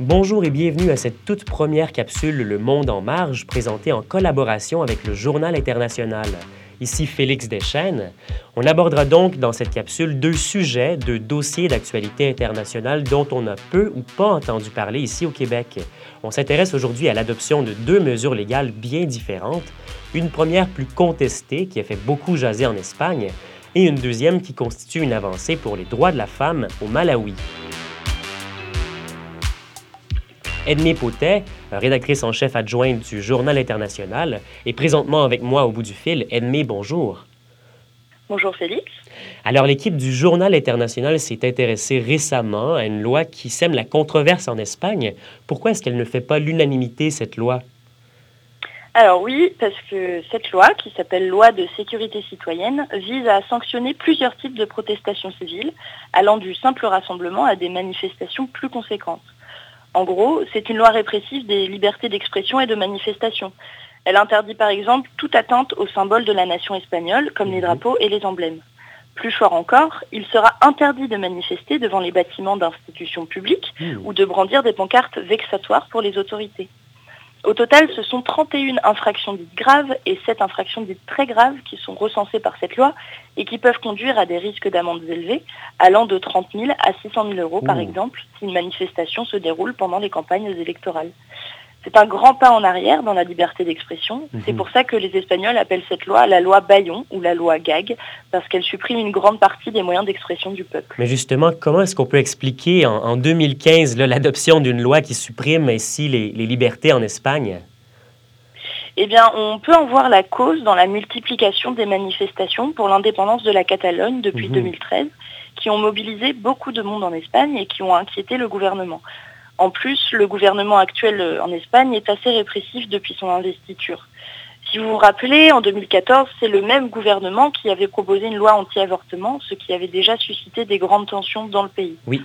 Bonjour et bienvenue à cette toute première capsule Le Monde en marge présentée en collaboration avec le Journal international. Ici Félix Deschênes. On abordera donc dans cette capsule deux sujets, deux dossiers d'actualité internationale dont on a peu ou pas entendu parler ici au Québec. On s'intéresse aujourd'hui à l'adoption de deux mesures légales bien différentes. Une première plus contestée qui a fait beaucoup jaser en Espagne et une deuxième qui constitue une avancée pour les droits de la femme au Malawi. Edmée Potet, rédactrice en chef adjointe du Journal international, est présentement avec moi au bout du fil. Edmée, bonjour. Bonjour Félix. Alors, l'équipe du Journal international s'est intéressée récemment à une loi qui sème la controverse en Espagne. Pourquoi est-ce qu'elle ne fait pas l'unanimité, cette loi? Alors oui, parce que cette loi, qui s'appelle Loi de sécurité citoyenne, vise à sanctionner plusieurs types de protestations civiles, allant du simple rassemblement à des manifestations plus conséquentes. En gros, c'est une loi répressive des libertés d'expression et de manifestation. Elle interdit par exemple toute atteinte aux symboles de la nation espagnole, comme les mhm. drapeaux et les emblèmes. Plus fort encore, il sera interdit de manifester devant les bâtiments d'institutions publiques hmm. ou de brandir des pancartes vexatoires pour les autorités. Au total, ce sont 31 infractions dites graves et 7 infractions dites très graves qui sont recensées par cette loi et qui peuvent conduire à des risques d'amendes élevés, allant de 30 000 à 600 000 euros par exemple, si une manifestation se déroule pendant les campagnes électorales. C'est un grand pas en arrière dans la liberté d'expression. C'est mhm. pour ça que les Espagnols appellent cette loi la loi Bayon ou la loi Gag, parce qu'elle supprime une grande partie des moyens d'expression du peuple. Mais justement, comment est-ce qu'on peut expliquer en, 2015 l'adoption d'une loi qui supprime ainsi les, libertés en Espagne? Eh bien, on peut en voir la cause dans la multiplication des manifestations pour l'indépendance de la Catalogne depuis 2013, mhm. qui ont mobilisé beaucoup de monde en Espagne et qui ont inquiété le gouvernement. En plus, le gouvernement actuel euh, en Espagne est assez répressif depuis son investiture. Si vous vous rappelez, en 2014, c'est le même gouvernement qui avait proposé une loi anti-avortement, ce qui avait déjà suscité des grandes tensions dans le pays. Oui.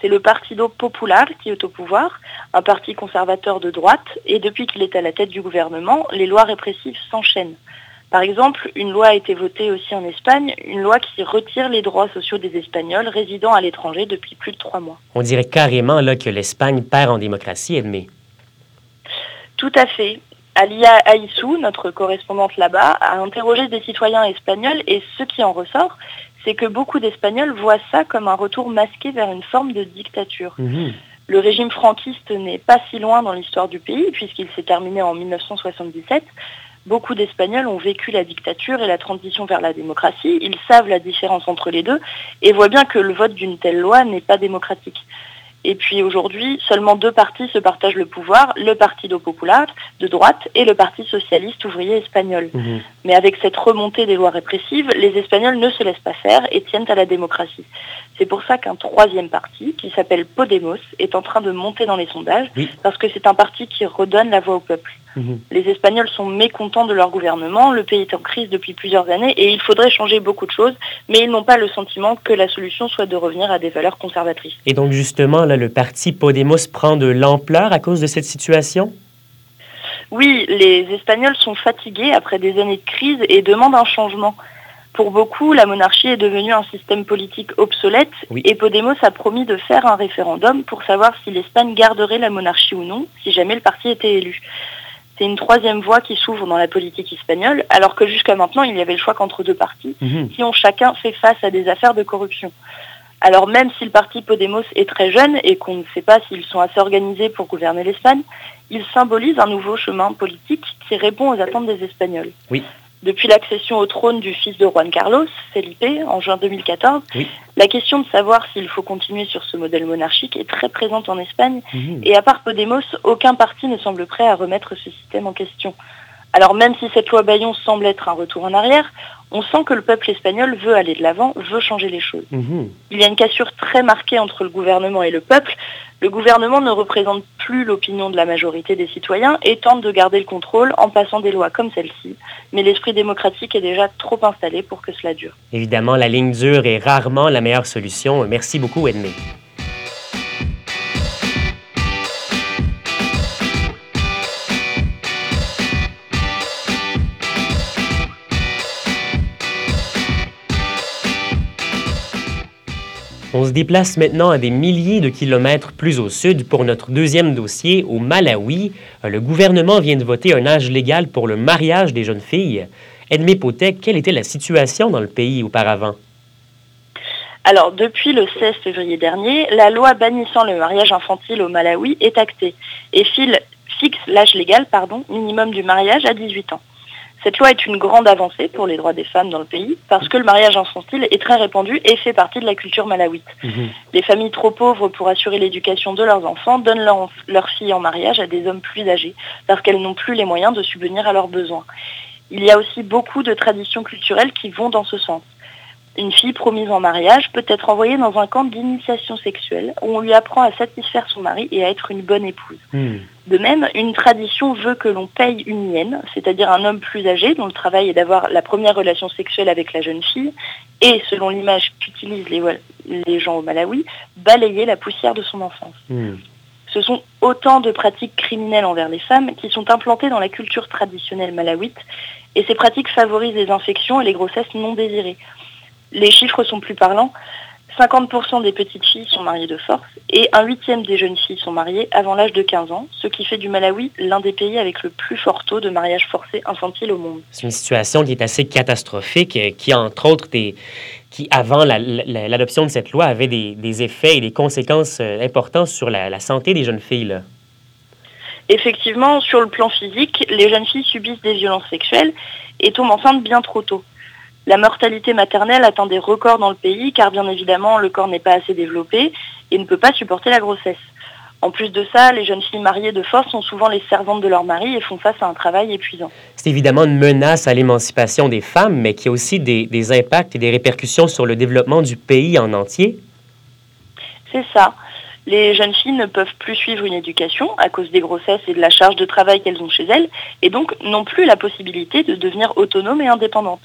C'est le Partido Popular qui est au pouvoir, un parti conservateur de droite, et depuis qu'il est à la tête du gouvernement, les lois répressives s'enchaînent. Par exemple, une loi a été votée aussi en Espagne, une loi qui retire les droits sociaux des Espagnols résidant à l'étranger depuis plus de trois mois. On dirait carrément là, que l'Espagne perd en démocratie, Edmé. Tout à fait. Alia Aissou, notre correspondante là-bas, a interrogé des citoyens espagnols et ce qui en ressort, c'est que beaucoup d'Espagnols voient ça comme un retour masqué vers une forme de dictature. Mhm. Le régime franquiste n'est pas si loin dans l'histoire du pays puisqu'il s'est terminé en 1977, Beaucoup d'Espagnols ont vécu la dictature et la transition vers la démocratie. Ils savent la différence entre les deux et voient bien que le vote d'une telle loi n'est pas démocratique. Et puis aujourd'hui, seulement deux partis se partagent le pouvoir, le Partido Popular de droite et le Parti socialiste ouvrier espagnol. Mhm. Mais avec cette remontée des lois répressives, les Espagnols ne se laissent pas faire et tiennent à la démocratie. C'est pour ça qu'un troisième parti, qui s'appelle Podemos, est en train de monter dans les sondages, parce que c'est un parti qui redonne la voix au peuple. Mhm. Les Espagnols sont mécontents de leur gouvernement, le pays est en crise depuis plusieurs années et il faudrait changer beaucoup de choses, mais ils n'ont pas le sentiment que la solution soit de revenir à des valeurs conservatrices. Et donc justement, là, le parti Podemos prend de l'ampleur à cause de cette situation? Oui, les Espagnols sont fatigués après des années de crise et demandent un changement. Pour beaucoup, la monarchie est devenue un système politique obsolète et Podemos a promis de faire un référendum pour savoir si l'Espagne garderait la monarchie ou non si jamais le parti était élu. C'est une troisième voie qui s'ouvre dans la politique espagnole, alors que jusqu'à maintenant, il y avait le choix qu'entre deux partis, mhm. qui ont chacun fait face à des affaires de corruption. Alors même si le parti Podemos est très jeune et qu'on ne sait pas s'ils sont assez organisés pour gouverner l'Espagne, il symbolise un nouveau chemin politique qui répond aux attentes des Espagnols. Oui. Depuis l'accession au trône du fils de Juan Carlos, Felipe, en juin 2014, la question de savoir s'il faut continuer sur ce modèle monarchique est très présente en Espagne. Mhm. Et à part Podemos, aucun parti ne semble prêt à remettre ce système en question. Alors même si cette loi Bayon semble être un retour en arrière, on sent que le peuple espagnol veut aller de l'avant, veut changer les choses. Mhm. Il y a une cassure très marquée entre le gouvernement et le peuple. Le gouvernement ne représente plus l'opinion de la majorité des citoyens et tente de garder le contrôle en passant des lois comme celle-ci. Mais l'esprit démocratique est déjà trop installé pour que cela dure. Évidemment, la ligne dure est rarement la meilleure solution. Merci beaucoup, Edmé. On se déplace maintenant à des milliers de kilomètres plus au sud pour notre deuxième dossier au Malawi. Le gouvernement vient de voter un âge légal pour le mariage des jeunes filles. Edmé Potet, quelle était la situation dans le pays auparavant? Alors, depuis le 16 février dernier, la loi bannissant le mariage infantile au Malawi est actée et fixe l'âge légal minimum du mariage à 18 ans. Cette loi est une grande avancée pour les droits des femmes dans le pays parce que le mariage infantile est très répandu et fait partie de la culture malawite. Mhm. Les familles trop pauvres pour assurer l'éducation de leurs enfants donnent leurs filles en mariage à des hommes plus âgés parce qu'elles n'ont plus les moyens de subvenir à leurs besoins. Il y a aussi beaucoup de traditions culturelles qui vont dans ce sens. Une fille promise en mariage peut être envoyée dans un camp d'initiation sexuelle où on lui apprend à satisfaire son mari et à être une bonne épouse. Hmm. De même, une tradition veut que l'on paye une hyène, c'est-à-dire un homme plus âgé dont le travail est d'avoir la première relation sexuelle avec la jeune fille et, selon l'image qu'utilisent les, gens au Malawi, balayer la poussière de son enfance. Hmm. Ce sont autant de pratiques criminelles envers les femmes qui sont implantées dans la culture traditionnelle malawite et ces pratiques favorisent les infections et les grossesses non désirées les chiffres sont plus parlants. 50% des petites filles sont mariées de force et un huitième des jeunes filles sont mariées avant l'âge de 15 ans, ce qui fait du Malawi l'un des pays avec le plus fort taux de mariage forcé infantile au monde. C'est une situation qui est assez catastrophique, qui entre autres, qui avant l'adoption de cette loi avait des, effets et des conséquences euh, importantes sur la, santé des jeunes filles. Effectivement, sur le plan physique, les jeunes filles subissent des violences sexuelles et tombent enceintes bien trop tôt. La mortalité maternelle atteint des records dans le pays car bien évidemment le corps n'est pas assez développé et ne peut pas supporter la grossesse. En plus de ça, les jeunes filles mariées de force sont souvent les servantes de leur mari et font face à un travail épuisant. C'est évidemment une menace à l'émancipation des femmes, mais qui a aussi des, des, impacts et des répercussions sur le développement du pays en entier. C'est ça. Les jeunes filles ne peuvent plus suivre une éducation à cause des grossesses et de la charge de travail qu'elles ont chez elles, et donc n'ont plus la possibilité de devenir autonomes et indépendantes.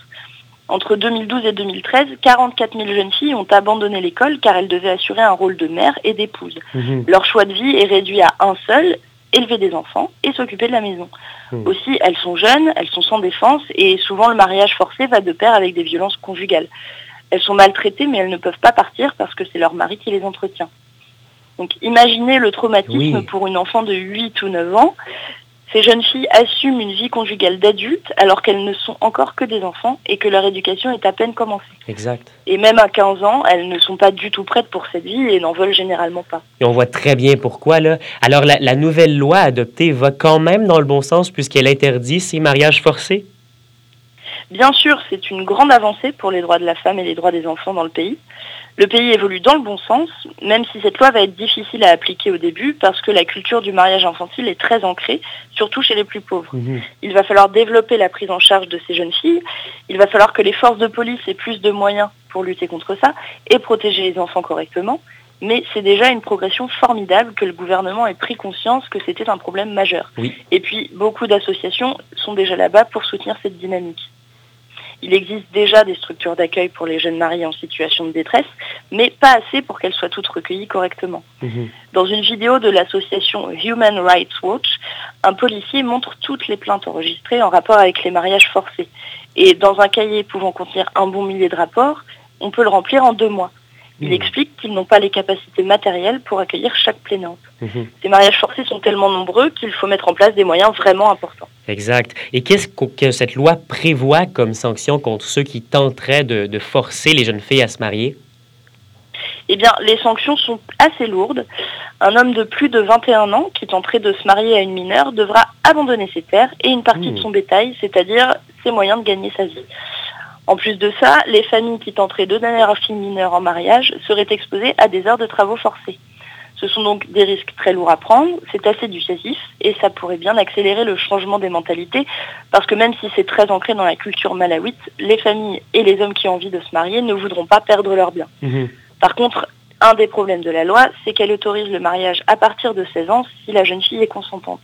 Entre 2012 et 2013, 44 000 jeunes filles ont abandonné l'école car elles devaient assurer un rôle de mère et d'épouse. Mhm. Leur choix de vie est réduit à un seul, élever des enfants et s'occuper de la maison. Mhm. Aussi, elles sont jeunes, elles sont sans défense et souvent le mariage forcé va de pair avec des violences conjugales. Elles sont maltraitées mais elles ne peuvent pas partir parce que c'est leur mari qui les entretient. Donc imaginez le traumatisme pour une enfant de 8 ou 9 ans. Ces jeunes filles assument une vie conjugale d'adultes alors qu'elles ne sont encore que des enfants et que leur éducation est à peine commencée. Exact. Et même à 15 ans, elles ne sont pas du tout prêtes pour cette vie et n'en veulent généralement pas. Et on voit très bien pourquoi. Là. Alors la, la nouvelle loi adoptée va quand même dans le bon sens puisqu'elle interdit ces mariages forcés? Bien sûr, c'est une grande avancée pour les droits de la femme et les droits des enfants dans le pays. Le pays évolue dans le bon sens, même si cette loi va être difficile à appliquer au début parce que la culture du mariage infantile est très ancrée, surtout chez les plus pauvres. Mhm. Il va falloir développer la prise en charge de ces jeunes filles, il va falloir que les forces de police aient plus de moyens pour lutter contre ça et protéger les enfants correctement, mais c'est déjà une progression formidable que le gouvernement ait pris conscience que c'était un problème majeur. Et puis beaucoup d'associations sont déjà là-bas pour soutenir cette dynamique. Il existe déjà des structures d'accueil pour les jeunes mariés en situation de détresse, mais pas assez pour qu'elles soient toutes recueillies correctement. Mhm. Dans une vidéo de l'association Human Rights Watch, un policier montre toutes les plaintes enregistrées en rapport avec les mariages forcés. Et dans un cahier pouvant contenir un bon millier de rapports, on peut le remplir en deux mois. Il mmh. explique qu'ils n'ont pas les capacités matérielles pour accueillir chaque plaignante. Mmh. Ces mariages forcés sont tellement nombreux qu'il faut mettre en place des moyens vraiment importants. Exact. Et qu'est-ce que cette loi prévoit comme sanction contre ceux qui tenteraient de, forcer les jeunes filles à se marier? Eh bien, les sanctions sont assez lourdes. Un homme de plus de 21 ans qui tenterait de se marier à une mineure devra abandonner ses terres et une partie de mmh. son bétail, c'est-à-dire ses moyens de gagner sa vie. En plus de ça, les familles qui tenteraient de donner leur fille mineure en mariage seraient exposées à des heures de travaux forcés. Ce sont donc des risques très lourds à prendre, c'est assez dissuasif et ça pourrait bien accélérer le changement des mentalités parce que même si c'est très ancré dans la culture malawite, les familles et les hommes qui ont envie de se marier ne voudront pas perdre leurs biens. Mhm. Par contre, un des problèmes de la loi, c'est qu'elle autorise le mariage à partir de 16 ans si la jeune fille est consentante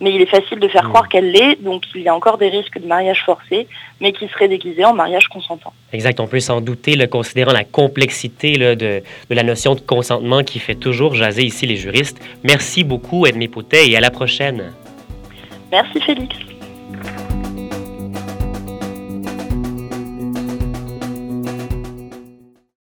mais il est facile de faire hmm. croire qu'elle l'est, donc il y a encore des risques de mariage forcé, mais qui seraient déguisés en mariage consentant. Exact, on peut s'en douter, le considérant la complexité de, de, la notion de consentement qui fait toujours jaser ici les juristes. Merci beaucoup, Edmé Poutet, et à la prochaine. Merci, Félix.